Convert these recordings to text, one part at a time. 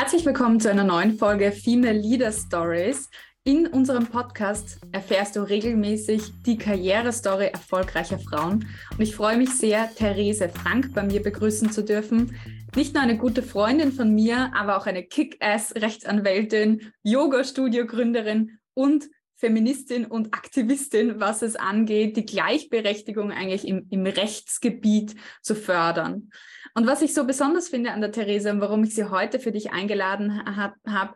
Herzlich willkommen zu einer neuen Folge Female Leader Stories. In unserem Podcast erfährst du regelmäßig die Karrierestory erfolgreicher Frauen. Und ich freue mich sehr, Therese Frank bei mir begrüßen zu dürfen. Nicht nur eine gute Freundin von mir, aber auch eine Kick-Ass-Rechtsanwältin, Yoga-Studio-Gründerin und Feministin und Aktivistin, was es angeht, die Gleichberechtigung eigentlich im, im Rechtsgebiet zu fördern. Und was ich so besonders finde an der Therese und warum ich sie heute für dich eingeladen habe,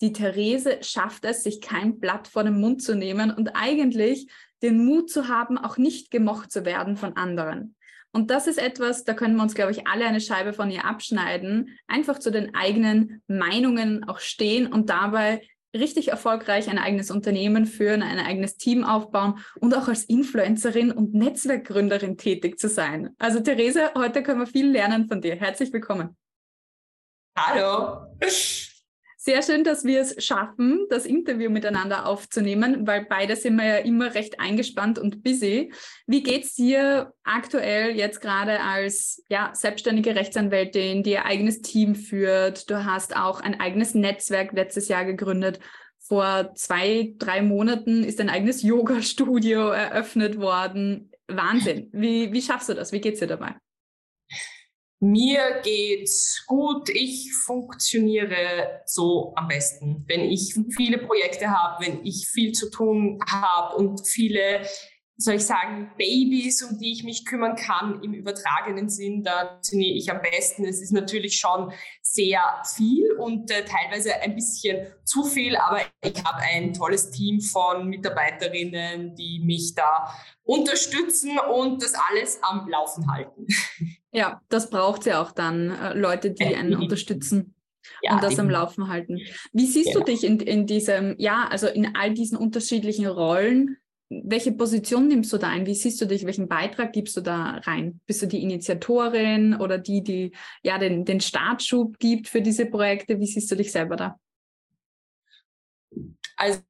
die Therese schafft es, sich kein Blatt vor den Mund zu nehmen und eigentlich den Mut zu haben, auch nicht gemocht zu werden von anderen. Und das ist etwas, da können wir uns, glaube ich, alle eine Scheibe von ihr abschneiden, einfach zu den eigenen Meinungen auch stehen und dabei richtig erfolgreich ein eigenes Unternehmen führen, ein eigenes Team aufbauen und auch als Influencerin und Netzwerkgründerin tätig zu sein. Also Therese, heute können wir viel lernen von dir. Herzlich willkommen. Hallo. Sehr schön, dass wir es schaffen, das Interview miteinander aufzunehmen, weil beide sind wir ja immer recht eingespannt und busy. Wie geht's dir aktuell jetzt gerade als ja, selbstständige Rechtsanwältin, die ihr eigenes Team führt? Du hast auch ein eigenes Netzwerk letztes Jahr gegründet. Vor zwei, drei Monaten ist ein eigenes Yoga-Studio eröffnet worden. Wahnsinn. Wie, wie schaffst du das? Wie geht's dir dabei? Mir geht's gut. Ich funktioniere so am besten, wenn ich viele Projekte habe, wenn ich viel zu tun habe und viele, soll ich sagen, Babys, um die ich mich kümmern kann im übertragenen Sinn, da funktioniere ich am besten. Es ist natürlich schon sehr viel und äh, teilweise ein bisschen zu viel, aber ich habe ein tolles Team von Mitarbeiterinnen, die mich da unterstützen und das alles am Laufen halten. Ja, das braucht ja auch dann, äh, Leute, die einen unterstützen ja, und das am Laufen halten. Wie siehst genau. du dich in, in diesem, ja, also in all diesen unterschiedlichen Rollen? Welche Position nimmst du da ein? Wie siehst du dich? Welchen Beitrag gibst du da rein? Bist du die Initiatorin oder die, die ja den, den Startschub gibt für diese Projekte? Wie siehst du dich selber da? Also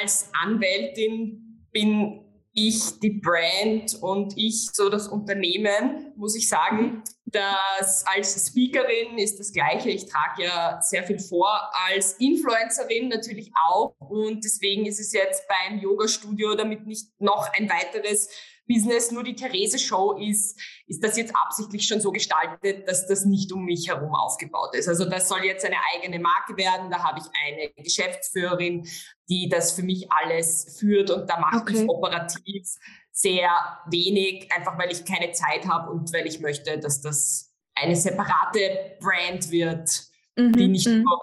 als Anwältin bin ich die Brand und ich so das Unternehmen, muss ich sagen. dass als Speakerin ist das Gleiche. Ich trage ja sehr viel vor. Als Influencerin natürlich auch. Und deswegen ist es jetzt beim Yoga-Studio, damit nicht noch ein weiteres Business nur die Therese-Show ist, ist das jetzt absichtlich schon so gestaltet, dass das nicht um mich herum aufgebaut ist. Also das soll jetzt eine eigene Marke werden. Da habe ich eine Geschäftsführerin, die das für mich alles führt und da mache okay. ich operativ sehr wenig, einfach weil ich keine Zeit habe und weil ich möchte, dass das eine separate Brand wird, mhm. die nicht mhm. nur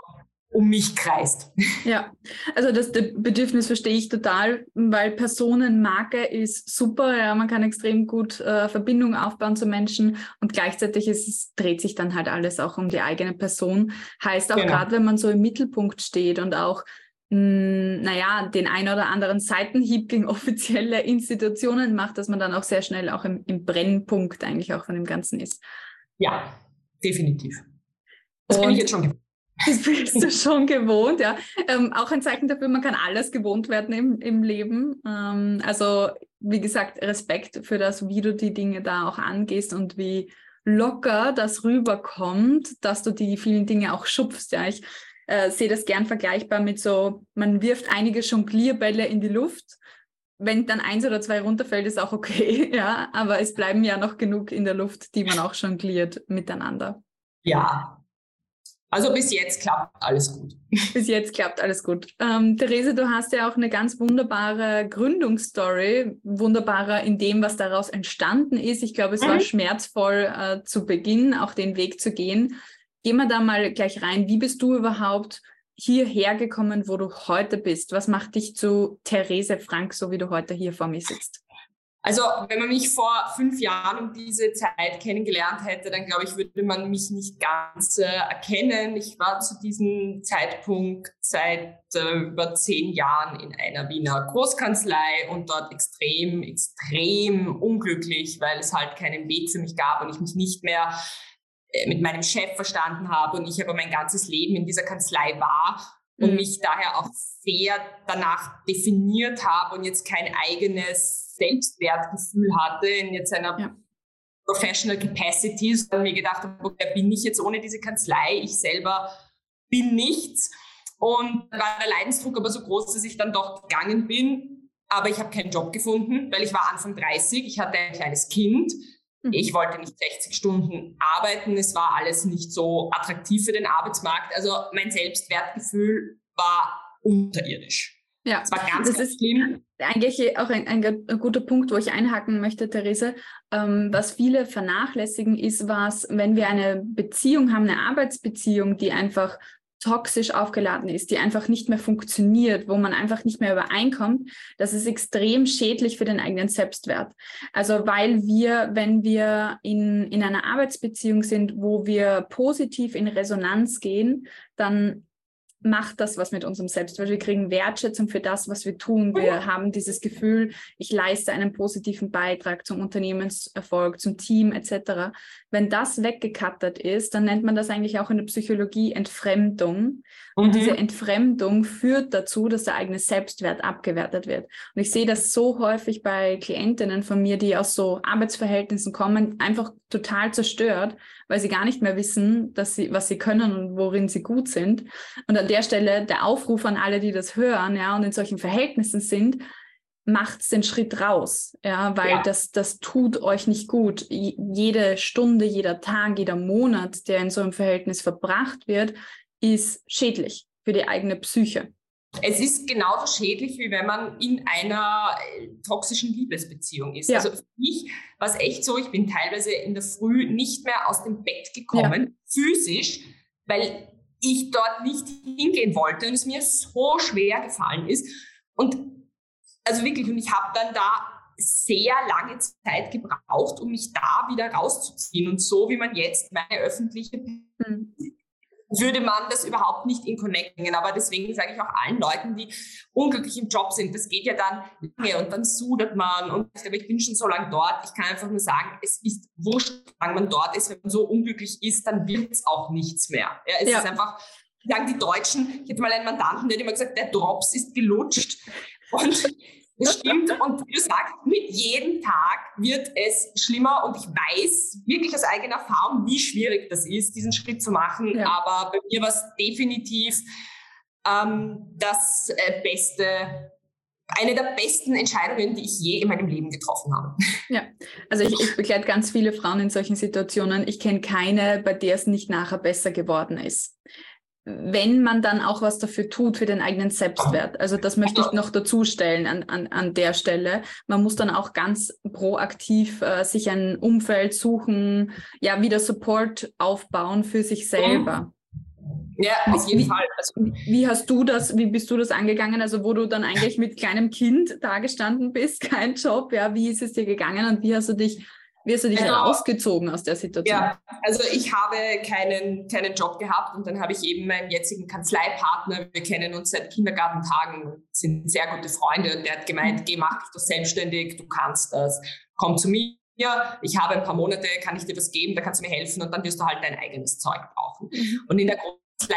um mich kreist. Ja, also das Bedürfnis verstehe ich total, weil Personenmarke ist super, ja, man kann extrem gut äh, Verbindungen aufbauen zu Menschen und gleichzeitig ist es, dreht sich dann halt alles auch um die eigene Person. Heißt auch genau. gerade, wenn man so im Mittelpunkt steht und auch mh, hm, naja, den ein oder anderen Seitenhieb gegen offizielle Institutionen macht, dass man dann auch sehr schnell auch im, im Brennpunkt eigentlich auch von dem Ganzen ist. Ja, definitiv. Das und bin ich jetzt schon gewohnt. Das bist du schon gewohnt, ja. Ähm, auch ein Zeichen dafür, man kann alles gewohnt werden im, im Leben. Ähm, also, wie gesagt, Respekt für das, wie du die Dinge da auch angehst und wie locker das rüberkommt, dass du die vielen Dinge auch schupfst. Ja, ich äh, sehe das gern vergleichbar mit so, man wirft einige Jonglierbälle in die Luft. Wenn dann eins oder zwei runterfällt, ist auch okay, ja. Aber es bleiben ja noch genug in der Luft, die man auch jongliert miteinander. Ja, also bis jetzt klappt alles gut. Bis jetzt klappt alles gut. Ähm, Therese, du hast ja auch eine ganz wunderbare Gründungsstory, wunderbarer in dem, was daraus entstanden ist. Ich glaube, es mhm. war schmerzvoll äh, zu Beginn, auch den Weg zu gehen. Gehen wir da mal gleich rein. Wie bist du überhaupt hierher gekommen, wo du heute bist? Was macht dich zu Therese Frank, so wie du heute hier vor mir sitzt? Also wenn man mich vor fünf Jahren um diese Zeit kennengelernt hätte, dann glaube ich, würde man mich nicht ganz äh, erkennen. Ich war zu diesem Zeitpunkt seit äh, über zehn Jahren in einer Wiener Großkanzlei und dort extrem, extrem unglücklich, weil es halt keinen Weg für mich gab und ich mich nicht mehr mit meinem Chef verstanden habe und ich aber mein ganzes Leben in dieser Kanzlei war und mhm. mich daher auch sehr danach definiert habe und jetzt kein eigenes Selbstwertgefühl hatte in jetzt einer ja. Professional Capacity, sondern mir gedacht habe, wer bin ich jetzt ohne diese Kanzlei? Ich selber bin nichts. Und war der Leidensdruck aber so groß, dass ich dann doch gegangen bin. Aber ich habe keinen Job gefunden, weil ich war Anfang 30, ich hatte ein kleines Kind. Mhm. Ich wollte nicht 60 Stunden arbeiten. Es war alles nicht so attraktiv für den Arbeitsmarkt. Also mein Selbstwertgefühl war unterirdisch. Ja, das war ganz, das ganz ist schlimm. Eigentlich auch ein, ein, ein, guter Punkt, wo ich einhaken möchte, Therese. Ähm, was viele vernachlässigen, ist was, wenn wir eine Beziehung haben, eine Arbeitsbeziehung, die einfach toxisch aufgeladen ist, die einfach nicht mehr funktioniert, wo man einfach nicht mehr übereinkommt, das ist extrem schädlich für den eigenen Selbstwert. Also weil wir, wenn wir in, in einer Arbeitsbeziehung sind, wo wir positiv in Resonanz gehen, dann macht das was mit unserem Selbstwert. Wir kriegen Wertschätzung für das, was wir tun. Wir haben dieses Gefühl, ich leiste einen positiven Beitrag zum Unternehmenserfolg, zum Team etc. Wenn das weggekattert ist, dann nennt man das eigentlich auch in der Psychologie Entfremdung. Und mhm. diese Entfremdung führt dazu, dass der eigene Selbstwert abgewertet wird. Und ich sehe das so häufig bei Klientinnen von mir, die aus so Arbeitsverhältnissen kommen, einfach total zerstört, weil sie gar nicht mehr wissen, dass sie, was sie können und worin sie gut sind. Und an der Stelle der Aufruf an alle, die das hören, ja, und in solchen Verhältnissen sind, macht den Schritt raus, ja, weil ja. das, das tut euch nicht gut. Jede Stunde, jeder Tag, jeder Monat, der in so einem Verhältnis verbracht wird, ist schädlich für die eigene Psyche. Es ist genauso schädlich, wie wenn man in einer äh, toxischen Liebesbeziehung ist. Ja. Also für mich war es echt so, ich bin teilweise in der Früh nicht mehr aus dem Bett gekommen, ja. physisch, weil ich dort nicht hingehen wollte und es mir so schwer gefallen ist. Und also wirklich, und ich habe dann da sehr lange Zeit gebraucht, um mich da wieder rauszuziehen. Und so wie man jetzt meine öffentliche mhm würde man das überhaupt nicht in Connect bringen. Aber deswegen sage ich auch allen Leuten, die unglücklich im Job sind, das geht ja dann lange und dann sudert man und ich bin schon so lange dort. Ich kann einfach nur sagen, es ist wurscht, solange man dort ist. Wenn man so unglücklich ist, dann wird es auch nichts mehr. Ja, es ja. ist einfach, sagen die Deutschen, ich hatte mal einen Mandanten, der hat immer gesagt, der Drops ist gelutscht. Und das stimmt. Und wie du sagst, mit jedem Tag wird es schlimmer. Und ich weiß wirklich aus eigener Erfahrung, wie schwierig das ist, diesen Schritt zu machen. Ja. Aber bei mir war es definitiv ähm, das äh, Beste, eine der besten Entscheidungen, die ich je in meinem Leben getroffen habe. Ja, also ich, ich begleite ganz viele Frauen in solchen Situationen. Ich kenne keine, bei der es nicht nachher besser geworden ist wenn man dann auch was dafür tut für den eigenen Selbstwert. Also das möchte ich noch dazu stellen an, an, an der Stelle. Man muss dann auch ganz proaktiv äh, sich ein Umfeld suchen, ja, wieder Support aufbauen für sich selber. Ja, auf jeden wie, Fall. Also, wie hast du das, wie bist du das angegangen? Also wo du dann eigentlich mit kleinem Kind da gestanden bist, kein Job, ja, wie ist es dir gegangen und wie hast du dich wie hast du dich also, rausgezogen aus der Situation? Ja, also ich habe keinen, keinen Job gehabt und dann habe ich eben meinen jetzigen Kanzleipartner. Wir kennen uns seit Kindergartentagen, sind sehr gute Freunde und der hat gemeint, mhm. geh, mach dich doch selbstständig, du kannst das, komm zu mir. Ich habe ein paar Monate, kann ich dir was geben, da kannst du mir helfen und dann wirst du halt dein eigenes Zeug brauchen. Mhm. Und in der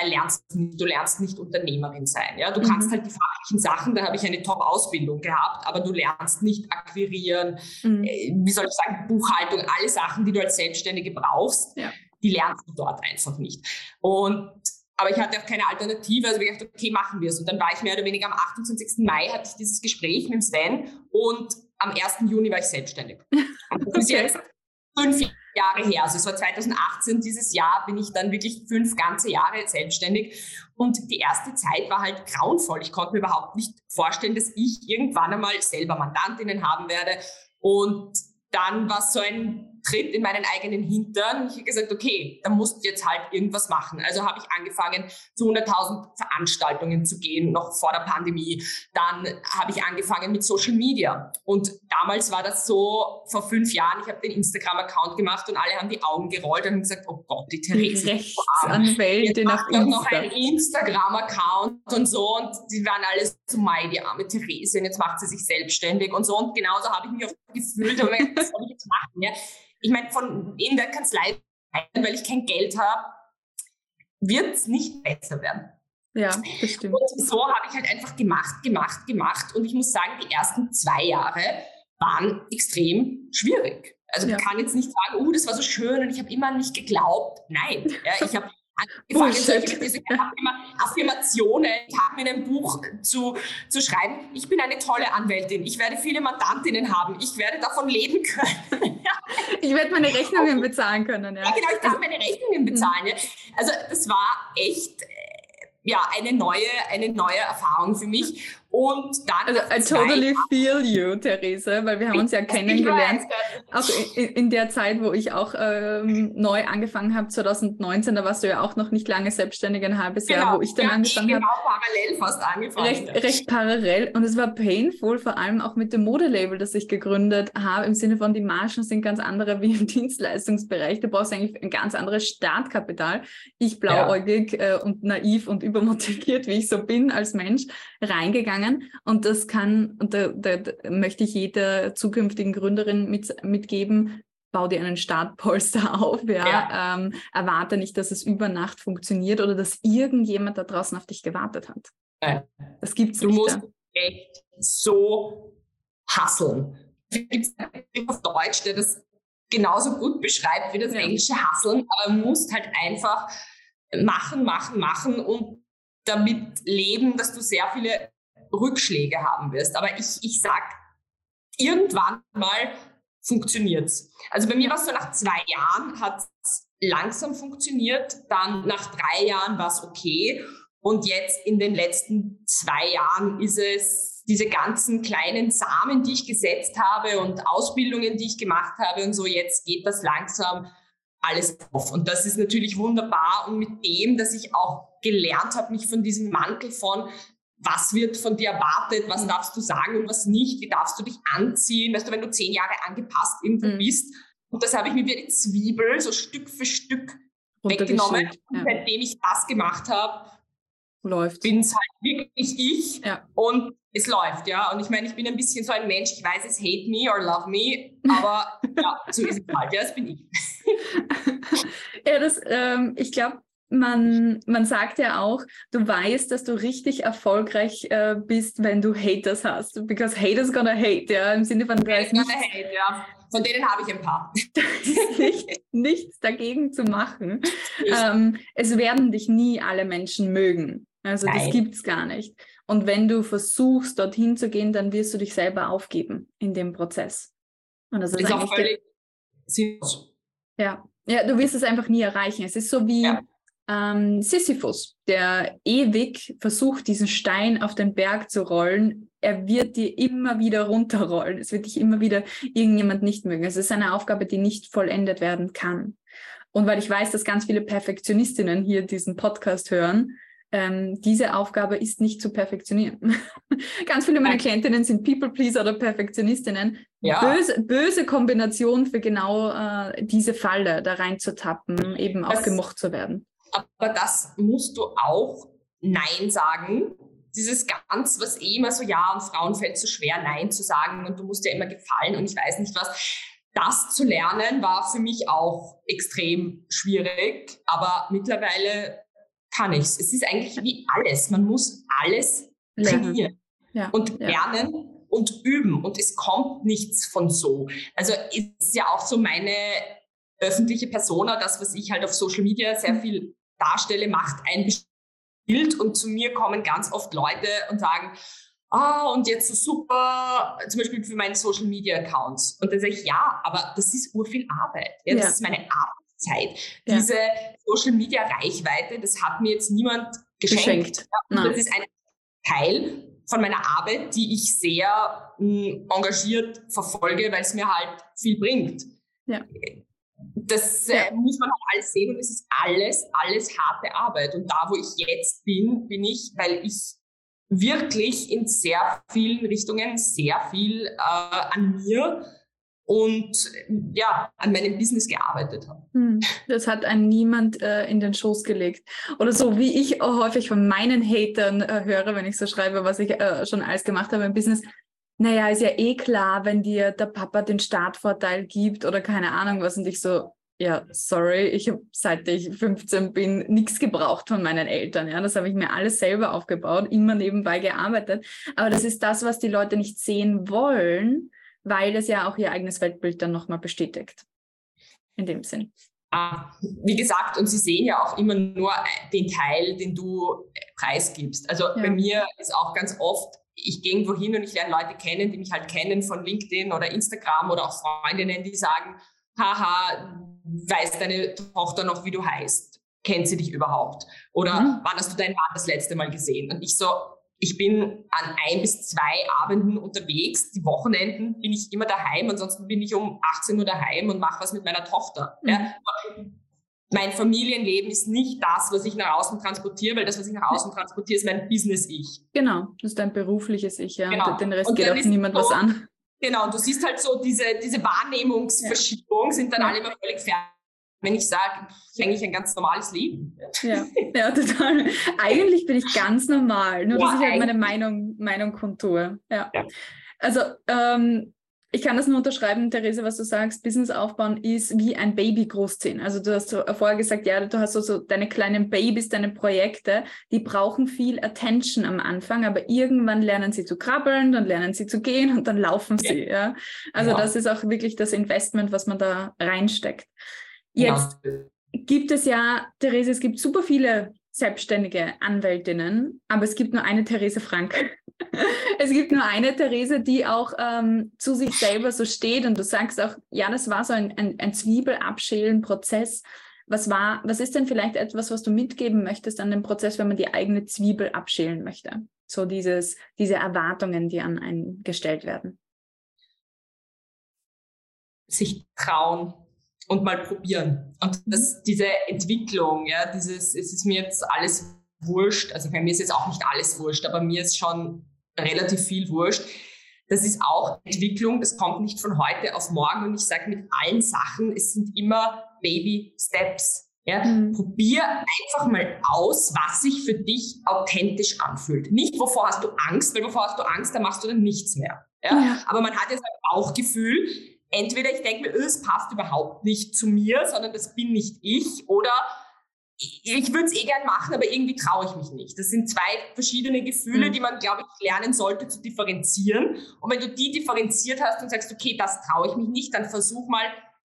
lernst du lernst nicht Unternehmerin sein. Ja? Du mhm. kannst halt die fachlichen Sachen, da habe ich eine Top-Ausbildung gehabt, aber du lernst nicht akquirieren, mhm. äh, wie soll ich sagen, Buchhaltung, alle Sachen, die du als Selbstständige brauchst, ja. die lernst du dort einfach nicht. Und aber ich hatte auch keine Alternative, also ich dachte, okay, machen wir es. Und dann war ich mehr oder weniger am 28. Mai, hatte ich dieses Gespräch mit dem Sven und am 1. Juni war ich selbstständig. Und das okay. ist jetzt fünf Jahre her. Also es war 2018, dieses Jahr bin ich dann wirklich fünf ganze Jahre selbstständig. Und die erste Zeit war halt grauenvoll. Ich konnte mir überhaupt nicht vorstellen, dass ich irgendwann einmal selber Mandantinnen haben werde. Und dann war so ein Tritt in meinen eigenen Hintern. Ich habe gesagt, okay, da musst du jetzt halt irgendwas machen. Also habe ich angefangen, zu 100.000 Veranstaltungen zu gehen, noch vor der Pandemie. Dann habe ich angefangen mit Social Media. Und damals war das so, vor fünf Jahren, ich habe den Instagram-Account gemacht und alle haben die Augen gerollt und haben gesagt, oh Gott, die Therese Rechtsanwältin auf Insta. noch einen Instagram-Account und so. Und die waren alle so, mei, die arme Therese, und jetzt macht sie sich selbstständig und so. Und genauso habe ich mich auch gefühlt. Und was soll ich jetzt machen? Ja? ich meine, von in der Kanzlei, weil ich kein Geld habe, wird es nicht besser werden. Ja, das stimmt. Und so habe ich halt einfach gemacht, gemacht, gemacht. Und ich muss sagen, die ersten zwei Jahre waren extrem schwierig. Also ja. ich kann jetzt nicht sagen, oh, das war so schön und ich habe immer nicht geglaubt. Nein, ja, ich habe angefangen, solche, diese Affirmationen, Taten in einem Buch zu, zu schreiben. Ich bin eine tolle Anwältin. Ich werde viele Mandantinnen haben. Ich werde davon leben können. ich werde meine Rechnungen bezahlen können. Ja, ja genau, ich kann also, meine Rechnungen bezahlen. Ja. Also das war echt ja, eine neue, eine neue Erfahrung für mich. Und dann. Also, I totally feel you, Therese, weil wir haben uns ja kennengelernt. Auch in, in, der Zeit, wo ich auch ähm, neu angefangen habe, 2019, da warst du ja auch noch nicht lange selbstständig, ein halbes genau. Jahr, wo ich dann ja, angefangen habe. Genau, parallel fast angefangen. Recht, recht parallel. Und es war painful, vor allem auch mit dem Modelabel, das ich gegründet habe, im Sinne von, die Margen sind ganz andere wie im Dienstleistungsbereich. Du brauchst eigentlich ein ganz anderes Startkapital. Ich blauäugig ja. äh, und naiv und übermotiviert, wie ich so bin als Mensch, reingegangen gegangen und das kann, und da, da, da möchte ich jeder zukünftigen Gründerin mit, mitgeben, bau dir einen Startpolster auf, ja. ja. Ähm, erwarte nicht, dass es über Nacht funktioniert oder dass irgendjemand da draußen auf dich gewartet hat. Nein. Das gibt's du nicht. Du musst ja. echt so hasseln. Gibt es auf Deutsch, der das genauso gut beschreibt wie das ja. englische Hasseln, aber du musst halt einfach machen, machen, machen und damit leben, dass du sehr viele Rückschläge haben wirst. Aber ich, ich sag, irgendwann mal funktioniert's. Also bei mir war es so, nach zwei Jahren hat es langsam funktioniert, dann nach drei Jahren war es okay und jetzt in den letzten zwei Jahren ist es diese ganzen kleinen Samen, die ich gesetzt habe und Ausbildungen, die ich gemacht habe und so, jetzt geht das langsam alles auf. Und das ist natürlich wunderbar. Und mit dem, dass ich auch gelernt habe, mich von diesem Mantel von was wird von dir erwartet, was mhm. darfst du sagen und was nicht, wie darfst du dich anziehen, weißt du, wenn du zehn Jahre angepasst irgendwo mhm. bist. Und das habe ich mir wie eine Zwiebel so Stück für Stück weggenommen. Ja. Und seitdem ich das gemacht habe, läuft. bin es halt wirklich ich ja. und es läuft, ja. Und ich meine, ich bin ein bisschen so ein Mensch, ich weiß, es hate me or love me, aber ja, so ist es halt, ja, das bin ich. ja, das, ähm, ich glaube, man, man sagt ja auch, du weißt, dass du richtig erfolgreich äh, bist, wenn du Haters hast. Because haters gonna hate, ja, im Sinne von, ist nichts, hate, ja. Von denen habe ich ein paar. nicht, nichts dagegen zu machen. Ähm, es werden dich nie alle Menschen mögen. Also Nein. das gibt es gar nicht. Und wenn du versuchst, dorthin zu gehen, dann wirst du dich selber aufgeben in dem Prozess. Und das ist, ist auch völlig sinnlos. Ja. ja, du wirst es einfach nie erreichen. Es ist so wie, ja ähm, Sisyphus, der ewig versucht, diesen Stein auf den Berg zu rollen. Er wird dir immer wieder runterrollen. Es wird dich immer wieder irgendjemand nicht mögen. Es ist eine Aufgabe, die nicht vollendet werden kann. Und weil ich weiß, dass ganz viele Perfektionistinnen hier diesen Podcast hören, ähm, diese Aufgabe ist nicht zu perfektionieren. Ganz viele meiner Klientinnen sind People-Pleaser oder Perfektionistinnen. Ja. Böse, böse Kombination für genau äh, diese Falle, da reinzutappen, eben das, auch gemocht zu werden. Aber das musst du auch Nein sagen. Dieses ganz, was eh immer so, ja, und Frauen fällt so schwer, Nein zu sagen und du musst ja immer gefallen und ich weiß nicht was. Das zu lernen war für mich auch extrem schwierig, aber mittlerweile kann ich es. Es ist eigentlich wie alles. Man muss alles trainieren ja. und lernen ja. und üben und es kommt nichts von so. Also ist ja auch so meine öffentliche Persona, das, was ich halt auf Social Media sehr mhm. viel darstelle, macht ein Bild und zu mir kommen ganz oft Leute und sagen, ah, und jetzt so super, zum Beispiel für meine Social Media Accounts. Und dann sage ich, ja, aber das ist urviel Arbeit. Ja, das ja. ist meine Arbeitszeit. Ja. Diese Social Media Reichweite, das hat mir jetzt niemand geschenkt. geschenkt. Das ist ein Teil von meiner Arbeit, die ich sehr mh, hm, engagiert verfolge, weil es mir halt viel bringt. Ja das äh, muss man auch alles sehen und es ist alles, alles harte Arbeit. Und da, wo ich jetzt bin, bin ich, weil ich wirklich in sehr vielen Richtungen sehr viel äh, an mir und ja, an meinem Business gearbeitet habe. Hm, das hat einem niemand äh, in den Schoß gelegt. Oder so wie ich häufig von meinen Hatern äh, höre, wenn ich so schreibe, was ich äh, schon alles gemacht habe im Business. Naja, ist ja eh klar, wenn dir der Papa den Startvorteil gibt oder keine Ahnung was und ich so, ja, sorry, ich habe seit ich 15 bin nichts gebraucht von meinen Eltern. Ja, das habe ich mir alles selber aufgebaut, immer nebenbei gearbeitet. Aber das ist das, was die Leute nicht sehen wollen, weil das ja auch ihr eigenes Weltbild dann nochmal bestätigt. In dem Sinn. Ah, wie gesagt, und sie sehen ja auch immer nur den Teil, den du preisgibst. Also ja. bei mir ist auch ganz oft, ich gehe irgendwo hin und ich lerne Leute kennen, die mich halt kennen von LinkedIn oder Instagram oder auch Freundinnen, die sagen, haha, weiß deine Tochter noch, wie du heißt? Kennt sie dich überhaupt? Oder mhm. wann hast du deinen Mann das letzte Mal gesehen? Und ich so, ich bin an ein bis zwei Abenden unterwegs. Die Wochenenden bin ich immer daheim. Ansonsten bin ich um 18 Uhr daheim und mache was mit meiner Tochter. Mhm. Ja. Mein Familienleben ist nicht das, was ich nach außen transportiere, weil das, was ich nach außen transportiere, ist mein Business-Ich. Genau, das ist dein berufliches Ich, ja. Genau. Und den Rest und geht auch niemand so, was an. Genau, und du siehst halt so diese, diese Wahrnehmungsverschiebung, ja. sind dann ja. alle immer völlig fertig wenn ich sage, eigentlich ein ganz normales Leben. Ja, ja, total. Eigentlich bin ich ganz normal, nur ja, dass ich halt meine Meinung, Meinung kontur. Ja. ja. Also ähm, ich kann das nur unterschreiben, Therese, was du sagst. Business aufbauen ist wie ein Baby großziehen. Also du hast vorher gesagt, ja, du hast so, so deine kleinen Babys, deine Projekte, die brauchen viel Attention am Anfang, aber irgendwann lernen sie zu krabbeln, dann lernen sie zu gehen und dann laufen sie. Ja. ja? Also ja. das ist auch wirklich das Investment, was man da reinsteckt. Jetzt ja. gibt es ja, Therese, es gibt super viele selbstständige Anwältinnen, aber es gibt nur eine Therese Frank. es gibt nur eine Therese, die auch ähm, zu sich selber so steht und du sagst auch, ja, das war so ein, ein, ein Zwiebelabschälen-Prozess. Was war, was ist denn vielleicht etwas, was du mitgeben möchtest an dem Prozess, wenn man die eigene Zwiebel abschälen möchte? So dieses, diese Erwartungen, die an einen gestellt werden. Sich trauen, und mal probieren. Und das, diese Entwicklung, ja, dieses, es ist mir jetzt alles wurscht, also bei mir ist jetzt auch nicht alles wurscht, aber mir ist schon relativ viel wurscht. Das ist auch Entwicklung, das kommt nicht von heute auf morgen und ich sage mit allen Sachen, es sind immer Baby Steps. Ja, mhm. Probier einfach mal aus, was sich für dich authentisch anfühlt. Nicht, wovor hast du Angst, weil wovor hast du Angst, da machst du dann nichts mehr. Ja? ja. Aber man hat jetzt ein Bauchgefühl, entweder ich denke mir, es passt überhaupt nicht zu mir, sondern das bin nicht ich, oder ich würde es eh gern machen, aber irgendwie traue ich mich nicht. Das sind zwei verschiedene Gefühle, mhm. die man, glaube ich, lernen sollte zu differenzieren. Und wenn du die differenziert hast und sagst, okay, das traue ich mich nicht, dann versuch mal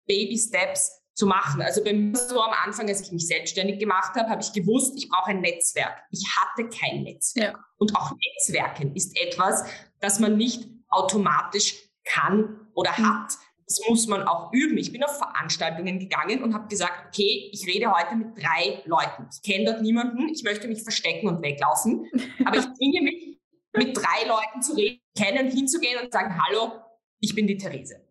Baby Steps zu machen. Also bei mir so am Anfang, als ich mich selbstständig gemacht habe, habe ich gewusst, ich brauche ein Netzwerk. Ich hatte kein Netzwerk. Ja. Und auch Netzwerken ist etwas, das man nicht automatisch kann oder mhm. hat. Das muss man auch üben. Ich bin auf Veranstaltungen gegangen und habe gesagt, okay, ich rede heute mit drei Leuten. Ich kenne dort niemanden, ich möchte mich verstecken und weglaufen. Aber ich zwinge mich, mit drei Leuten zu reden, kennen, hinzugehen und sagen, hallo, ich bin die Therese.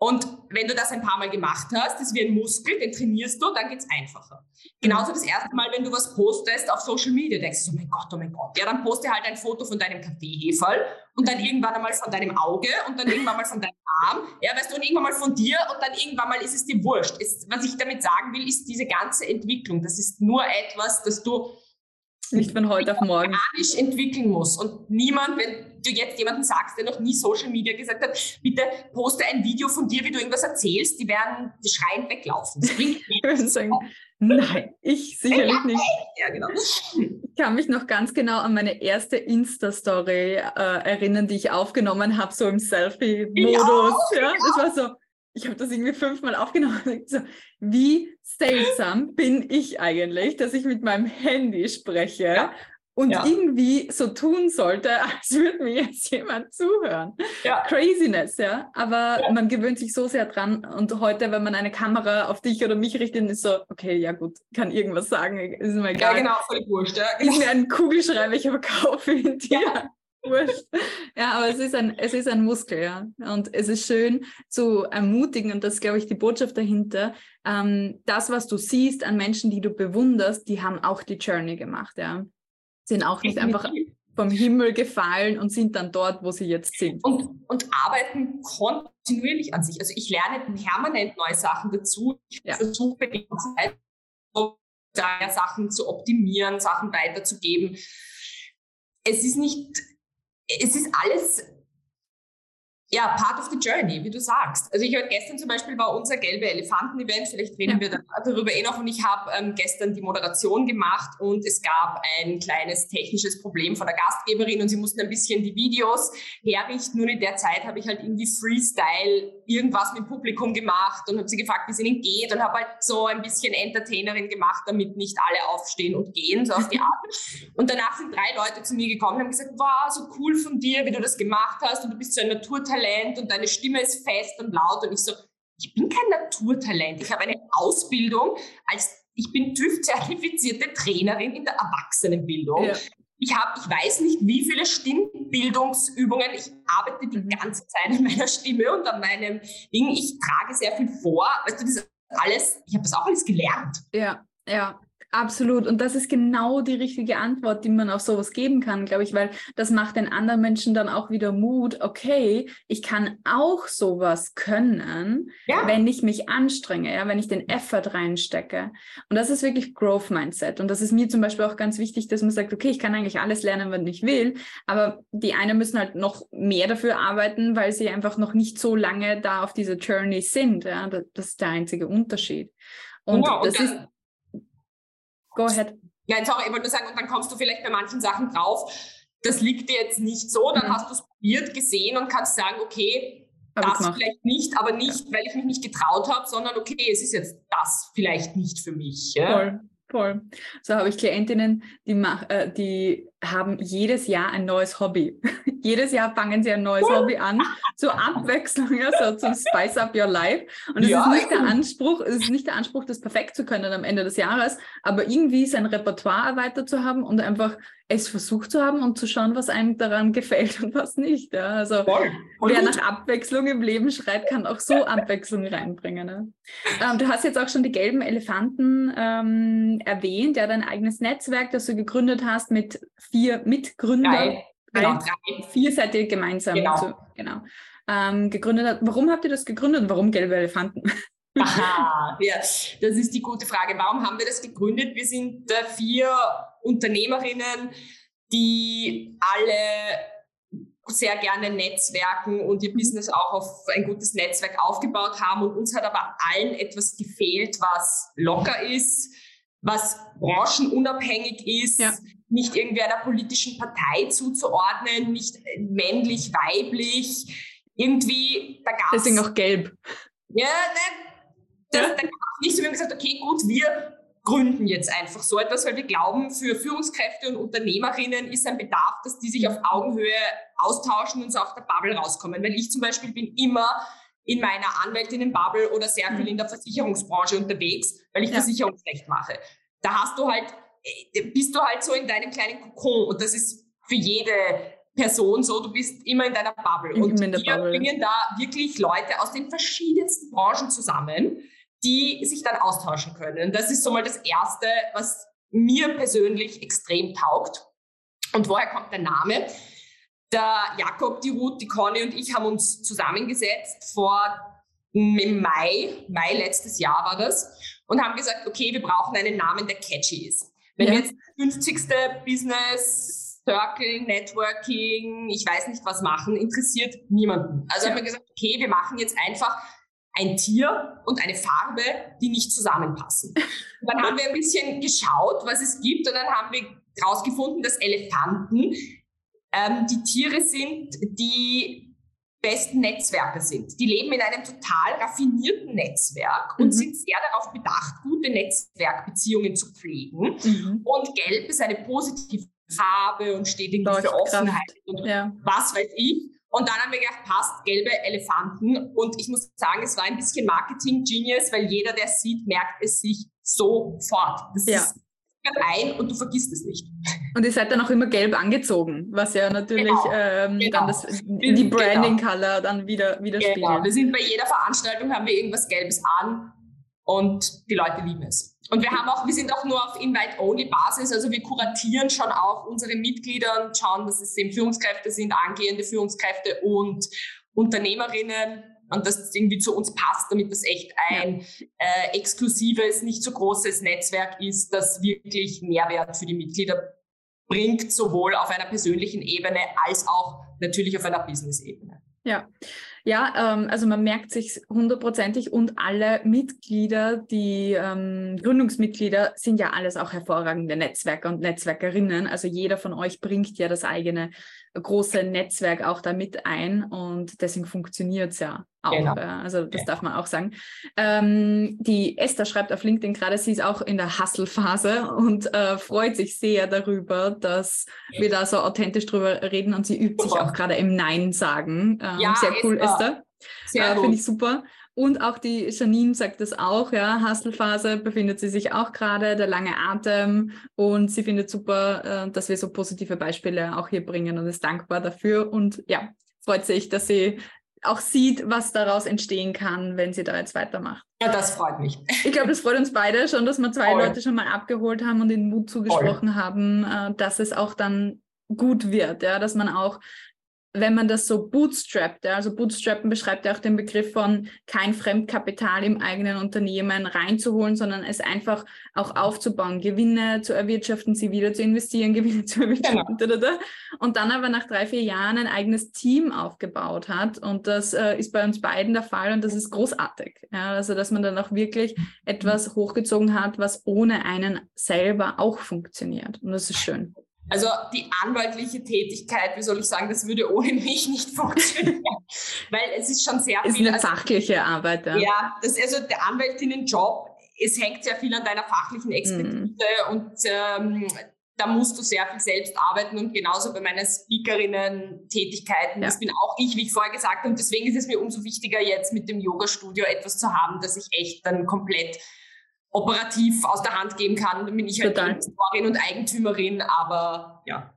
Und wenn du das ein paar Mal gemacht hast, das ist wie ein Muskel, den trainierst du, dann geht's einfacher. Genauso das erste Mal, wenn du was postest auf Social Media, denkst du, oh mein Gott, oh mein Gott. Ja, dann poste halt ein Foto von deinem Kaffeeheferl und dann irgendwann einmal von deinem Auge und dann irgendwann mal von deinem Arm. Ja, weißt du, und irgendwann mal von dir und dann irgendwann mal ist es dir wurscht. Es, was ich damit sagen will, ist diese ganze Entwicklung. Das ist nur etwas, das du nicht von heute auf morgen. Organisch entwickeln muss. Und niemand, wenn du jetzt jemanden sagst, der noch nie Social Media gesagt hat, bitte poste ein Video von dir, wie du irgendwas erzählst, die werden schreiend weglaufen. Das bringt nichts. Nein, ich sicherlich ja, nicht. Ja, genau. Ich kann mich noch ganz genau an meine erste Insta-Story äh, erinnern, die ich aufgenommen habe, so im Selfie-Modus. Ja, das war so, ich habe das irgendwie fünfmal aufgenommen. So, wie seltsam bin ich eigentlich, dass ich mit meinem Handy spreche ja. Und ja. irgendwie so tun sollte, als würde mir jetzt jemand zuhören. Ja. Craziness, ja. Aber man gewöhnt sich so sehr dran. Und heute, wenn man eine Kamera auf dich oder mich richtet, ist so, okay, ja gut, kann irgendwas sagen, ist mir egal. Ja, genau, voll wurscht. Ja. Ist mir ein Kugelschreiber, ich Kauf in dir. Wurscht. Ja, aber es ist ein, es ist ein Muskel, ja. Und es ist schön zu ermutigen, und das ist, glaube ich, die Botschaft dahinter. Ähm, das, was du siehst an Menschen, die du bewunderst, die haben auch die Journey gemacht, ja. Sind auch nicht einfach vom Himmel gefallen und sind dann dort, wo sie jetzt sind. Und, und arbeiten kontinuierlich an sich. Also ich lerne permanent neue Sachen dazu. Ich ja. versuche die Zeit Sachen zu optimieren, Sachen weiterzugeben. Es ist nicht es ist alles ja, part of the journey, wie du sagst. Also ich habe gestern zum Beispiel war unser gelbe Elefanten-Event, vielleicht reden ja. wir darüber eh noch und ich habe ähm, gestern die Moderation gemacht und es gab ein kleines technisches Problem von der Gastgeberin und sie mussten ein bisschen die Videos herrichten. Nur in der Zeit habe ich halt irgendwie Freestyle irgendwas mit Publikum gemacht und habe sie gefragt, wie es ihnen geht und habe halt so ein bisschen Entertainerin gemacht, damit nicht alle aufstehen und gehen, so auf die Art. Und danach sind drei Leute zu mir gekommen und haben gesagt, wow, so cool von dir, wie du das gemacht hast und du bist so ein Naturtalent Naturtalent und deine Stimme ist fest und laut. Und ich so, ich bin kein Naturtalent. Ich habe eine Ausbildung als, ich bin TÜV-zertifizierte Trainerin in der Erwachsenenbildung. Ja. Ich habe, ich weiß nicht, wie viele Stimmbildungsübungen. Ich arbeite die ganze Zeit an meiner Stimme und an meinem Ding. Ich trage sehr viel vor. Weißt du, das alles, ich habe das auch alles gelernt. Ja, ja. Absolut. Und das ist genau die richtige Antwort, die man auf sowas geben kann, glaube ich, weil das macht den anderen Menschen dann auch wieder Mut. Okay, ich kann auch sowas können, ja. wenn ich mich anstrenge, ja, wenn ich den Effort reinstecke. Und das ist wirklich Growth Mindset. Und das ist mir zum Beispiel auch ganz wichtig, dass man sagt, okay, ich kann eigentlich alles lernen, wenn ich will, aber die einen müssen halt noch mehr dafür arbeiten, weil sie einfach noch nicht so lange da auf dieser Journey sind. Ja, das ist der einzige Unterschied. Und genau, das und ist Go ahead. Nein, sorry, ich wollte nur sagen, und dann kommst du vielleicht bei manchen Sachen drauf, das liegt dir jetzt nicht so, dann mhm. hast du es probiert, gesehen und kannst sagen, okay, das vielleicht nicht, aber nicht, ja. weil ich mich nicht getraut habe, sondern okay, es ist jetzt das vielleicht nicht für mich. Ja? Voll, voll. So habe ich Klientinnen, die, mach, äh, die haben jedes Jahr ein neues Hobby. jedes Jahr fangen sie ein neues Hobby an, zur Abwechslung, ja, so zum Spice up your life. Und es ja. ist nicht der Anspruch, es ist nicht der Anspruch, das perfekt zu können am Ende des Jahres, aber irgendwie sein Repertoire erweitert zu haben und einfach es versucht zu haben und zu schauen, was einem daran gefällt und was nicht. Ja. Also wer nach Abwechslung im Leben schreit, kann auch so Abwechslung reinbringen. Ne? Ähm, du hast jetzt auch schon die gelben Elefanten ähm, erwähnt, ja, dein eigenes Netzwerk, das du gegründet hast mit vier Mitgründern. Drei. Genau, drei. Vier seid ihr gemeinsam genau. Zu, genau, ähm, gegründet. Hat. Warum habt ihr das gegründet und warum gelbe Elefanten? Aha, ja, das ist die gute Frage. Warum haben wir das gegründet? Wir sind äh, vier Unternehmerinnen, die alle sehr gerne Netzwerken und ihr Business auch auf ein gutes Netzwerk aufgebaut haben. Und uns hat aber allen etwas gefehlt, was locker ist, was branchenunabhängig ist, ja nicht irgendwie einer politischen Partei zuzuordnen, nicht männlich, weiblich. Irgendwie, da gab es. Deswegen auch gelb. Ja, ne, das, ja? da gab es nicht so, wir haben gesagt, okay, gut, wir gründen jetzt einfach so etwas, weil wir glauben, für Führungskräfte und Unternehmerinnen ist ein Bedarf, dass die sich auf Augenhöhe austauschen und so aus der Bubble rauskommen. Weil ich zum Beispiel bin immer in meiner Anwältinnen-Bubble oder sehr viel in der Versicherungsbranche unterwegs, weil ich ja. Versicherungsrecht mache. Da hast du halt bist du halt so in deinem kleinen Kokon und das ist für jede Person so, du bist immer in deiner Bubble. Ich und wir Bubble. bringen da wirklich Leute aus den verschiedensten Branchen zusammen, die sich dann austauschen können. Das ist so mal das Erste, was mir persönlich extrem taugt. Und woher kommt der Name? Der Jakob, die Ruth, die Conny und ich haben uns zusammengesetzt vor im Mai, Mai letztes Jahr war das, und haben gesagt, okay, wir brauchen einen Namen, der catchy ist. Wenn ja. wir jetzt 50. Business Circle, Networking, ich weiß nicht was machen, interessiert niemanden. Also ja. haben wir gesagt, okay, wir machen jetzt einfach ein Tier und eine Farbe, die nicht zusammenpassen. Und dann haben wir ein bisschen geschaut, was es gibt und dann haben wir herausgefunden, dass Elefanten ähm, die Tiere sind, die besten Netzwerke sind. Die leben in einem total raffinierten Netzwerk und mhm. sind sehr darauf bedacht, gute Netzwerkbeziehungen zu pflegen. Mhm. Und Gelb ist eine positive Farbe und steht irgendwie für Offenheit und ja. was weiß ich. Und dann haben wir gedacht, passt, gelbe Elefanten. Und ich muss sagen, es war ein bisschen Marketing-Genius, weil jeder, der sieht, merkt es sich sofort. Das ja. ist ein und du vergisst es nicht. Und ihr seid dann auch immer gelb angezogen, was ja natürlich genau, ähm, genau. dann das, die Branding-Color genau. dann wieder, wieder genau. Wir sind bei jeder Veranstaltung, haben wir irgendwas Gelbes an und die Leute lieben es. Und wir haben auch, wir sind auch nur auf Invite-Only-Basis, also wir kuratieren schon auch unsere Mitglieder und schauen, dass es eben Führungskräfte sind, angehende Führungskräfte und Unternehmerinnen und dass das irgendwie zu uns passt, damit das echt ein äh, exklusives, nicht so großes Netzwerk ist, das wirklich Mehrwert für die Mitglieder bringt, sowohl auf einer persönlichen Ebene als auch natürlich auf einer Business-Ebene. Ja, ja, ähm, also man merkt sich hundertprozentig und alle Mitglieder, die ähm, Gründungsmitglieder sind ja alles auch hervorragende Netzwerker und Netzwerkerinnen. Also jeder von euch bringt ja das eigene große Netzwerk auch da mit ein und deswegen funktioniert es ja auch. Genau. Ja. Also das ja. darf man auch sagen. Ähm, die Esther schreibt auf LinkedIn gerade, sie ist auch in der Hustle-Phase und äh, freut sich sehr darüber, dass wir da so authentisch drüber reden und sie übt sich auch gerade im Nein sagen. Ähm, ja, sehr cool, Esther. Esther. Sehr äh, Finde ich super. Und auch die Janine sagt das auch, ja, Hustle-Phase befindet sie sich auch gerade, der lange Atem. Und sie findet super, äh, dass wir so positive Beispiele auch hier bringen und ist dankbar dafür. Und ja, freut sich, dass sie auch sieht, was daraus entstehen kann, wenn sie da jetzt weitermacht. Ja, das freut mich. Ich glaube, das freut uns beide schon, dass wir zwei Voll. Leute schon mal abgeholt haben und den Mut zugesprochen Voll. haben, äh, dass es auch dann gut wird, ja, dass man auch wenn man das so bootstrappt, also bootstrappen beschreibt ja auch den Begriff von kein Fremdkapital im eigenen Unternehmen reinzuholen, sondern es einfach auch aufzubauen, Gewinne zu erwirtschaften, sie wieder zu investieren, Gewinne zu erwirtschaften, genau. und dann aber nach drei, vier Jahren ein eigenes Team aufgebaut hat. Und das äh, ist bei uns beiden der Fall und das ist großartig. Ja, also dass man dann auch wirklich etwas hochgezogen hat, was ohne einen selber auch funktioniert. Und das ist schön. Also die anwaltliche Tätigkeit, wie soll ich sagen, das würde ohne mich nicht funktionieren, weil es ist schon sehr viel. Ist eine also, fachliche Arbeit. Ja, ja das, also der Anwältinnenjob, es hängt sehr viel an deiner fachlichen Expertise mm. und ähm, da musst du sehr viel selbst arbeiten und genauso bei meinen Speakerinnen-Tätigkeiten. Ja. Das bin auch ich, wie ich vorher gesagt habe. Und deswegen ist es mir umso wichtiger, jetzt mit dem Yoga-Studio etwas zu haben, dass ich echt dann komplett operativ aus der Hand geben kann. Dann bin ich halt Total. Investorin und Eigentümerin, aber ja.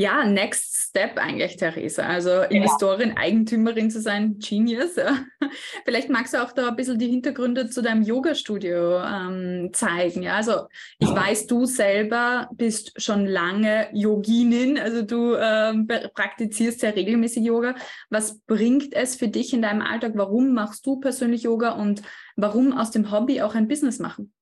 Ja, next step eigentlich, Theresa. Also ja. Investorin, Eigentümerin zu sein, Genius. Vielleicht magst du auch da ein bisschen die Hintergründe zu deinem Yoga-Studio ähm, zeigen. Ja, also ich ja. weiß, du selber bist schon lange Yoginin, also du ähm, praktizierst sehr regelmäßig Yoga. Was bringt es für dich in deinem Alltag? Warum machst du persönlich Yoga und warum aus dem Hobby auch ein Business machen?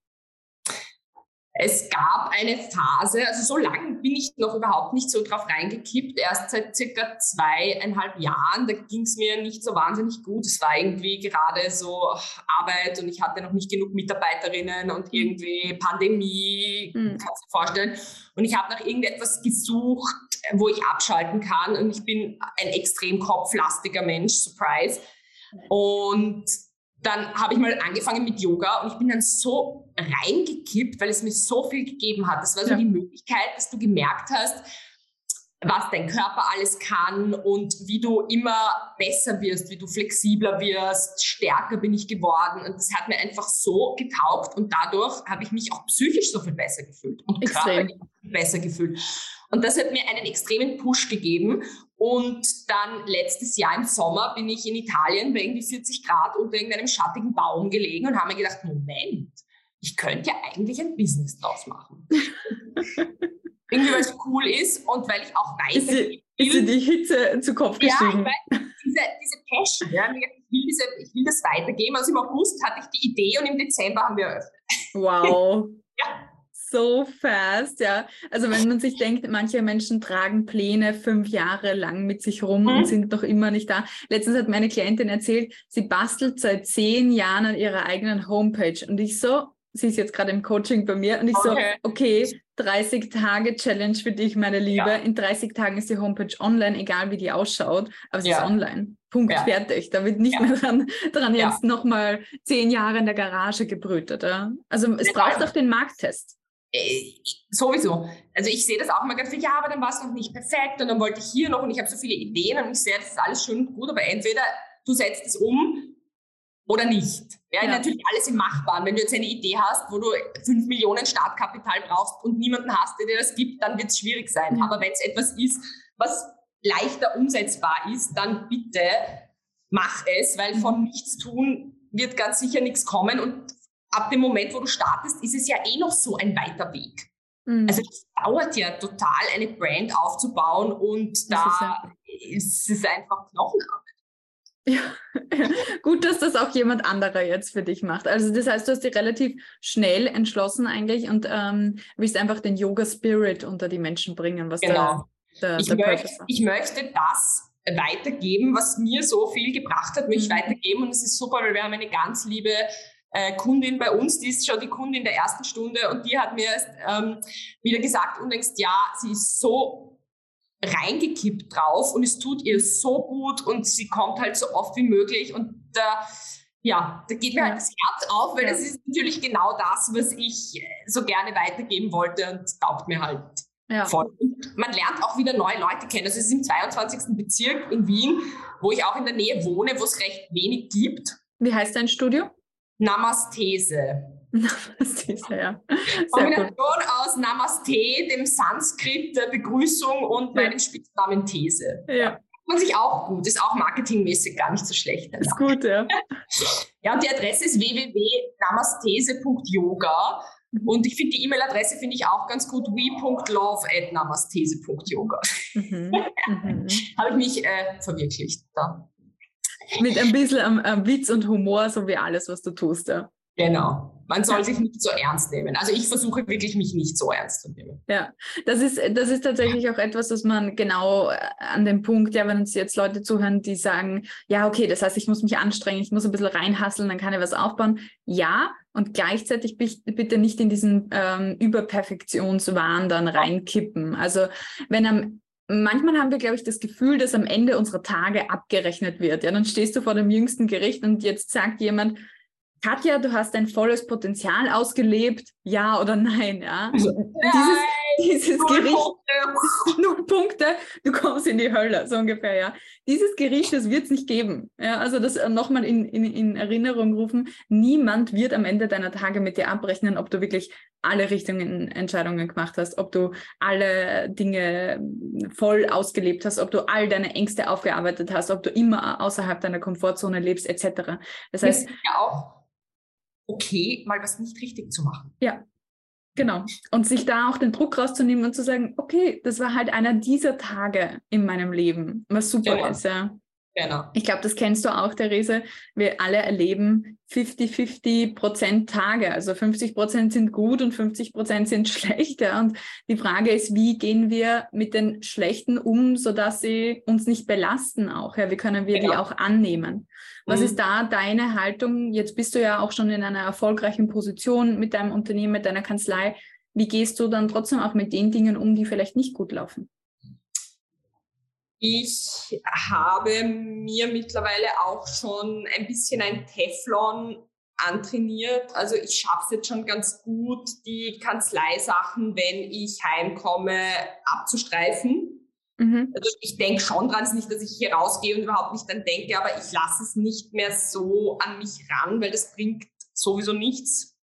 Es gab eine Phase, also so lange bin ich noch überhaupt nicht so drauf reingekippt, erst seit circa zweieinhalb Jahren, da ging es mir nicht so wahnsinnig gut. Es war irgendwie gerade so Arbeit und ich hatte noch nicht genug Mitarbeiterinnen und irgendwie Pandemie, mhm. kannst du dir vorstellen. Und ich habe nach irgendetwas gesucht, wo ich abschalten kann und ich bin ein extrem kopflastiger Mensch, Surprise. Und dann habe ich mal angefangen mit Yoga und ich bin dann so reingekippt, weil es mir so viel gegeben hat. Das war so ja. die Möglichkeit, dass du gemerkt hast, was dein Körper alles kann und wie du immer besser wirst, wie du flexibler wirst, stärker bin ich geworden. Und das hat mir einfach so getaugt und dadurch habe ich mich auch psychisch so viel besser gefühlt und Extrem. körperlich besser gefühlt. Und das hat mir einen extremen Push gegeben. Und dann letztes Jahr im Sommer bin ich in Italien bei irgendwie 40 Grad unter irgendeinem schattigen Baum gelegen und habe mir gedacht, Moment, ich könnte ja eigentlich ein Business draus machen. irgendwie weil es cool ist und weil ich auch weiß, ist sie, ist sie die Hitze zu Kopf gestiegen? Ja, ich weiß, diese, diese Passion, ja, ich, will diese, ich will das weitergeben. Also im August hatte ich die Idee und im Dezember haben wir eröffnet. Wow. ja so fast, ja. Also wenn man sich denkt, manche Menschen tragen Pläne fünf Jahre lang mit sich rum mhm. und sind noch immer nicht da. Letztens hat meine Klientin erzählt, sie bastelt seit zehn Jahren an ihrer eigenen Homepage. Und ich so, sie ist jetzt gerade im Coaching bei mir und ich okay. so, okay, 30 Tage Challenge für dich, meine Liebe. Ja. In 30 Tagen ist die Homepage online, egal wie die ausschaut, aber sie ja. ist online. Punkt, ja. fertig. Da wird nicht mehr dran, dran jetzt nochmal zehn Jahre in der Garage gebrütet. Also es braucht auch den Markttest. Äh, sowieso. Also ich sehe das auch immer ganz viel, ja, aber dann war es noch nicht perfekt und dann wollte ich hier noch und ich habe so viele Ideen und ich sehe, das ist alles schön und gut, aber entweder du setzt es um oder nicht. Ja, ja, natürlich alles im Machbaren. Wenn du jetzt eine Idee hast, wo du 5 Millionen Startkapital brauchst und niemanden hast, der dir das gibt, dann wird es schwierig sein. Ja. Aber wenn es etwas ist, was leichter umsetzbar ist, dann bitte mach es, weil von nichts tun wird ganz sicher nichts kommen und ab dem Moment, wo du startest, ist es ja eh noch so ein weiter Weg. Mhm. Also es dauert ja total, eine Brand aufzubauen und das da ist, es einfach Knochenarbeit. Ja, gut, dass das auch jemand anderer jetzt für dich macht. Also das heißt, du hast dich relativ schnell entschlossen eigentlich und ähm, willst einfach den Yoga Spirit unter die Menschen bringen, was genau. der, der, ich, der möchte, ich möchte das weitergeben, was mir so viel gebracht hat, mich mhm. weitergeben. Und es ist super, weil wir haben eine ganz liebe äh, Kundin bei uns, die ist schon die Kundin der ersten Stunde und die hat mir ähm, wieder gesagt unlängst, ja, sie ist so reingekippt drauf und es tut ihr so gut und sie kommt halt so oft wie möglich und da, ja, da geht mir halt das Herz auf, weil ja. das ist natürlich genau das, was ich so gerne weitergeben wollte und taugt mir halt ja. voll. Und man lernt auch wieder neue Leute kennen. Also es ist im 22. Bezirk in Wien, wo ich auch in der Nähe wohne, wo es recht wenig gibt. Wie heißt dein Studio? Namastese. Namastese, ja. Sehr Kombination gut. aus Namaste, dem Sanskrit der Begrüßung und ja. meinem Spitznamen These. Ja. Man sich auch gut, ist auch marketingmäßig gar nicht so schlecht. Ist gut, ja. ja, und die Adresse ist www.namastese.yoga. Mhm. Und ich finde die E-Mail-Adresse finde ich auch ganz gut, we.love.namastese.yoga. Mhm. Mhm. Habe ich mich äh, verwirklicht da. Mit ein bisschen ähm, Witz und Humor, so wie alles, was du tust, ja. Genau. Man soll sich nicht so ernst nehmen. Also ich versuche wirklich, mich nicht so ernst zu nehmen. Ja, das ist, das ist tatsächlich auch etwas, was man genau äh, an dem Punkt, ja, wenn uns jetzt Leute zuhören, die sagen, ja, okay, das heißt, ich muss mich anstrengen, ich muss ein bisschen reinhasseln, dann kann ich was aufbauen. Ja, und gleichzeitig bitte nicht in diesen ähm, Überperfektionswahn dann reinkippen. Also wenn am manchmal haben wir, glaube ich, das Gefühl, dass am Ende unserer Tage abgerechnet wird. Ja, dann stehst du vor dem jüngsten Gericht und jetzt sagt jemand, Katja, du hast dein volles Potenzial ausgelebt, ja oder nein? Ja? Also, dieses, dieses null Gericht, Punkte. null Punkte, du kommst in die Hölle, so ungefähr, ja. Dieses Gericht, das wird es nicht geben. Ja? Also das äh, nochmal in, in, in Erinnerung rufen, niemand wird am Ende deiner Tage mit dir abrechnen, ob du wirklich alle Richtungen Entscheidungen gemacht hast, ob du alle Dinge voll ausgelebt hast, ob du all deine Ängste aufgearbeitet hast, ob du immer außerhalb deiner Komfortzone lebst, etc. Das heißt, ja auch okay, mal was nicht richtig zu machen. Ja, genau. Und sich da auch den Druck rauszunehmen und zu sagen, okay, das war halt einer dieser Tage in meinem Leben, was super genau. ist, ja. Genau. Ich glaube, das kennst du auch, Therese. Wir alle erleben 50-50 Prozent Tage. Also 50 Prozent sind gut und 50 Prozent sind schlecht. Ja. Und die Frage ist, wie gehen wir mit den Schlechten um, sodass sie uns nicht belasten auch? Ja. Wie können wir genau. die auch annehmen? Was mhm. ist da deine Haltung? Jetzt bist du ja auch schon in einer erfolgreichen Position mit deinem Unternehmen, mit deiner Kanzlei. Wie gehst du dann trotzdem auch mit den Dingen um, die vielleicht nicht gut laufen? Ich habe mir mittlerweile auch schon ein bisschen ein Teflon antrainiert. Also ich schaffe es jetzt schon ganz gut, die Kanzleisachen, wenn ich heimkomme, abzustreifen. Mhm. Also ich denke schon dran, es ist nicht, dass ich hier rausgehe und überhaupt nicht dann denke, aber ich lasse es nicht mehr so an mich ran, weil das bringt sowieso nichts.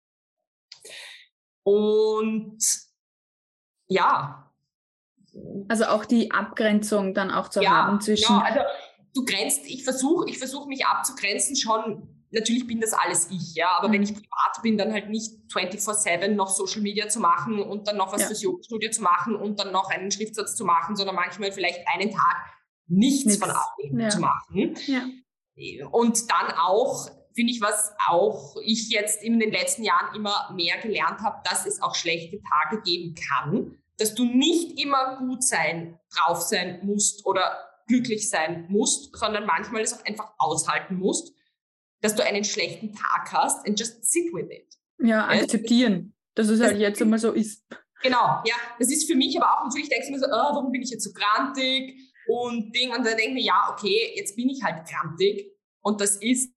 Und ja, also auch die Abgrenzung dann auch zu ja, haben zwischen. Genau, also du grenzt, ich versuche ich versuch mich abzugrenzen schon. Natürlich bin das alles ich, ja, aber mhm. wenn ich privat bin, dann halt nicht 24-7 noch Social Media zu machen und dann noch was ja. fürs Yoga-Studio zu machen und dann noch einen Schriftsatz zu machen, sondern manchmal vielleicht einen Tag nichts, nichts. von all ja. zu machen. Ja. Und dann auch, finde ich, was auch ich jetzt in den letzten Jahren immer mehr gelernt habe, dass es auch schlechte Tage geben kann dass du nicht immer gut sein, drauf sein musst oder glücklich sein musst, sondern manchmal es auch einfach aushalten musst, dass du einen schlechten Tag hast and just sit with it. Ja, akzeptieren, dass es halt jetzt einmal so ist. Genau, ja, das ist für mich aber auch natürlich, denkst du mir so, oh, warum bin ich jetzt so grantig und Ding, und dann denke ich mir, ja, okay, jetzt bin ich halt grantig und das ist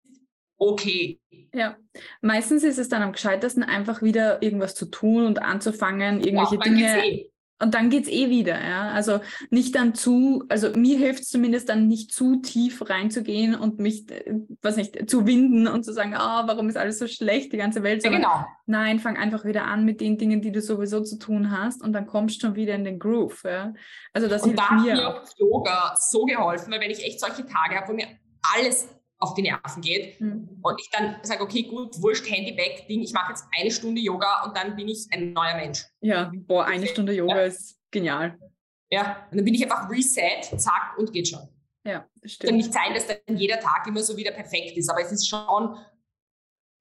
okay. Ja, meistens ist es dann am gescheitesten, einfach wieder irgendwas zu tun und anzufangen, irgendwelche ja, Dinge. Und dann geht es eh wieder, ja. Also nicht dann zu, also mir hilft es zumindest dann nicht zu tief reinzugehen und mich, äh, was nicht, zu winden und zu sagen, ah, oh, warum ist alles so schlecht, die ganze Welt. Ja, genau. Nein, fang einfach wieder an mit den Dingen, die du sowieso zu tun hast und dann kommst du schon wieder in den Groove, ja. Also das und hilft da mir. mir auch Yoga so geholfen, weil wenn ich echt solche Tage habe, wo mir alles auf die Nerven geht mhm. und ich dann sage, okay, gut, wurscht, Handy weg, Ding, ich mache jetzt eine Stunde Yoga und dann bin ich ein neuer Mensch. Ja, boah, eine Stunde Yoga ja. ist genial. Ja, und dann bin ich einfach reset, zack und geht schon. Ja, das stimmt. Und nicht sein, dass dann jeder Tag immer so wieder perfekt ist, aber es ist schon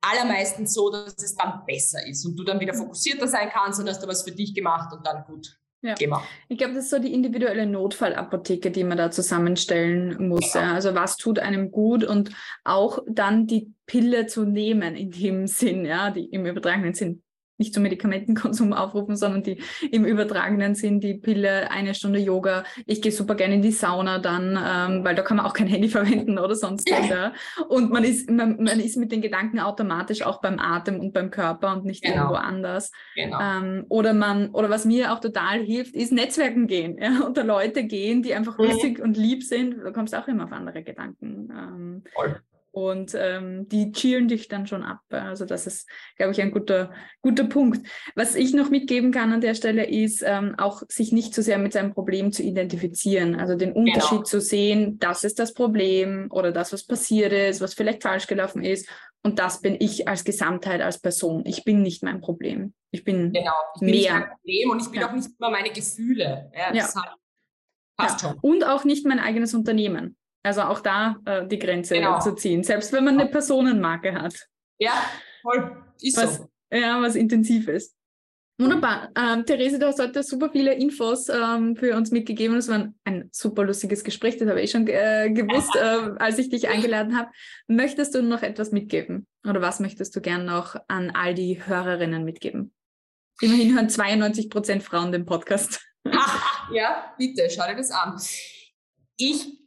allermeistens so, dass es dann besser ist und du dann wieder fokussierter sein kannst und hast du was für dich gemacht und dann gut. Ja. Ich glaube, das ist so die individuelle Notfallapotheke, die man da zusammenstellen muss. Genau. Ja. Also was tut einem gut und auch dann die Pille zu nehmen in dem Sinn, ja, die im übertragenen Sinn nicht zum Medikamentenkonsum aufrufen, sondern die im übertragenen Sinn die Pille, eine Stunde Yoga. Ich gehe super gerne in die Sauna dann, ähm, weil da kann man auch kein Handy verwenden oder sonst was. Ja. Und man ist, man, man, ist mit den Gedanken automatisch auch beim Atem und beim Körper und nicht genau. irgendwo anders. Genau. Ähm, oder man, oder was mir auch total hilft, ist Netzwerken gehen, ja, unter Leute gehen, die einfach mhm. lustig und lieb sind. Da kommst du auch immer auf andere Gedanken. Ähm, Voll. Und ähm, die cheeren dich dann schon ab. Also das ist, glaube ich, ein guter, guter Punkt. Was ich noch mitgeben kann an der Stelle ist, ähm, auch sich nicht zu so sehr mit seinem Problem zu identifizieren. Also den Unterschied genau. zu sehen, das ist das Problem oder das, was passiert ist, was vielleicht falsch gelaufen ist. Und das bin ich als Gesamtheit, als Person. Ich bin nicht mein Problem. Ich bin genau, ich bin mehr. nicht mein Problem und ich bin ja. auch nicht immer meine Gefühle. Ja, ja. Halt, passt ja. schon. Und auch nicht mein eigenes Unternehmen. Also auch da äh, die Grenze genau. zu ziehen, selbst wenn man eine Personenmarke hat. Ja, voll. Ist was, so. Ja, was intensiv ist. Wunderbar. Ähm, Therese, du hast heute super viele Infos ähm, für uns mitgegeben. Es war ein, super lustiges Gespräch, das habe ich schon äh, gewusst, äh, als ich dich eingeladen habe. Möchtest du noch etwas mitgeben? Oder was möchtest du gern noch an all die Hörerinnen mitgeben? Immerhin hören 92 Prozent Frauen den Podcast. ja, bitte, schau dir das an. Ich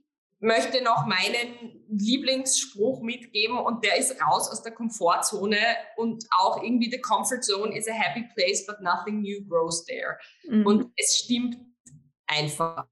möchte noch meinen Lieblingsspruch mitgeben und der ist raus aus der Komfortzone und auch irgendwie the comfort zone is a happy place, but nothing new grows there. Mhm. Und es stimmt einfach.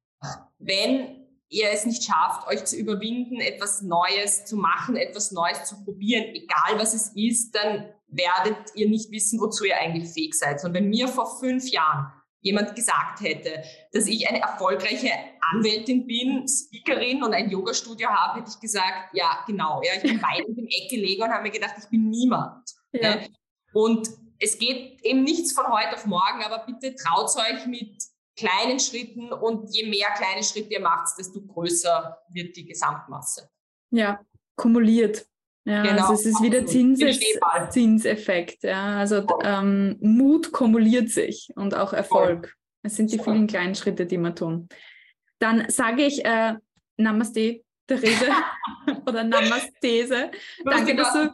Wenn ihr es nicht schafft, euch zu überwinden, etwas Neues zu machen, etwas Neues zu probieren, egal was es ist, dann werdet ihr nicht wissen, wozu ihr eigentlich fähig seid. Und wenn mir vor fünf Jahren jemand gesagt hätte, dass ich eine erfolgreiche Anwältin bin, Speakerin und ein Yoga-Studio habe, hätte ich gesagt, ja, genau. Ja, ich bin weinend im Eck gelegen und habe mir gedacht, ich bin niemand. Ja. Und es geht eben nichts von heute auf morgen, aber bitte traut euch mit kleinen Schritten und je mehr kleine Schritte ihr macht, desto größer wird die Gesamtmasse. Ja, kumuliert. Ja, genau. also es ist wieder Zinses Zinseffekt. Ja, also ähm, Mut kumuliert sich und auch Erfolg. Es sind die vielen kleinen Schritte, die wir tun. Dann sage ich äh, Namaste, Therese oder Namastese. Danke dass, du,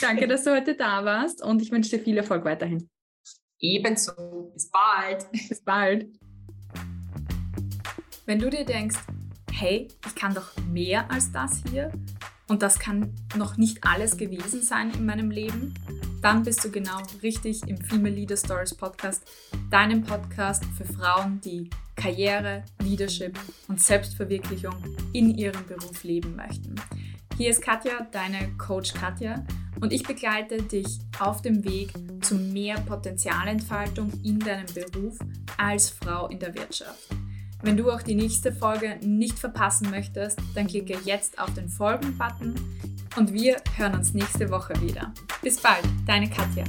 danke, dass du heute da warst und ich wünsche dir viel Erfolg weiterhin. Ebenso. Bis bald. Bis bald. Wenn du dir denkst, hey, ich kann doch mehr als das hier, und das kann noch nicht alles gewesen sein in meinem Leben, dann bist du genau richtig im Female Leader Stories Podcast, deinem Podcast für Frauen, die Karriere, Leadership und Selbstverwirklichung in ihrem Beruf leben möchten. Hier ist Katja, deine Coach Katja, und ich begleite dich auf dem Weg zu mehr Potenzialentfaltung in deinem Beruf als Frau in der Wirtschaft. Wenn du auch die nächste Folge nicht verpassen möchtest, dann klicke jetzt auf den Folgen-Button und wir hören uns nächste Woche wieder. Bis bald, deine Katja.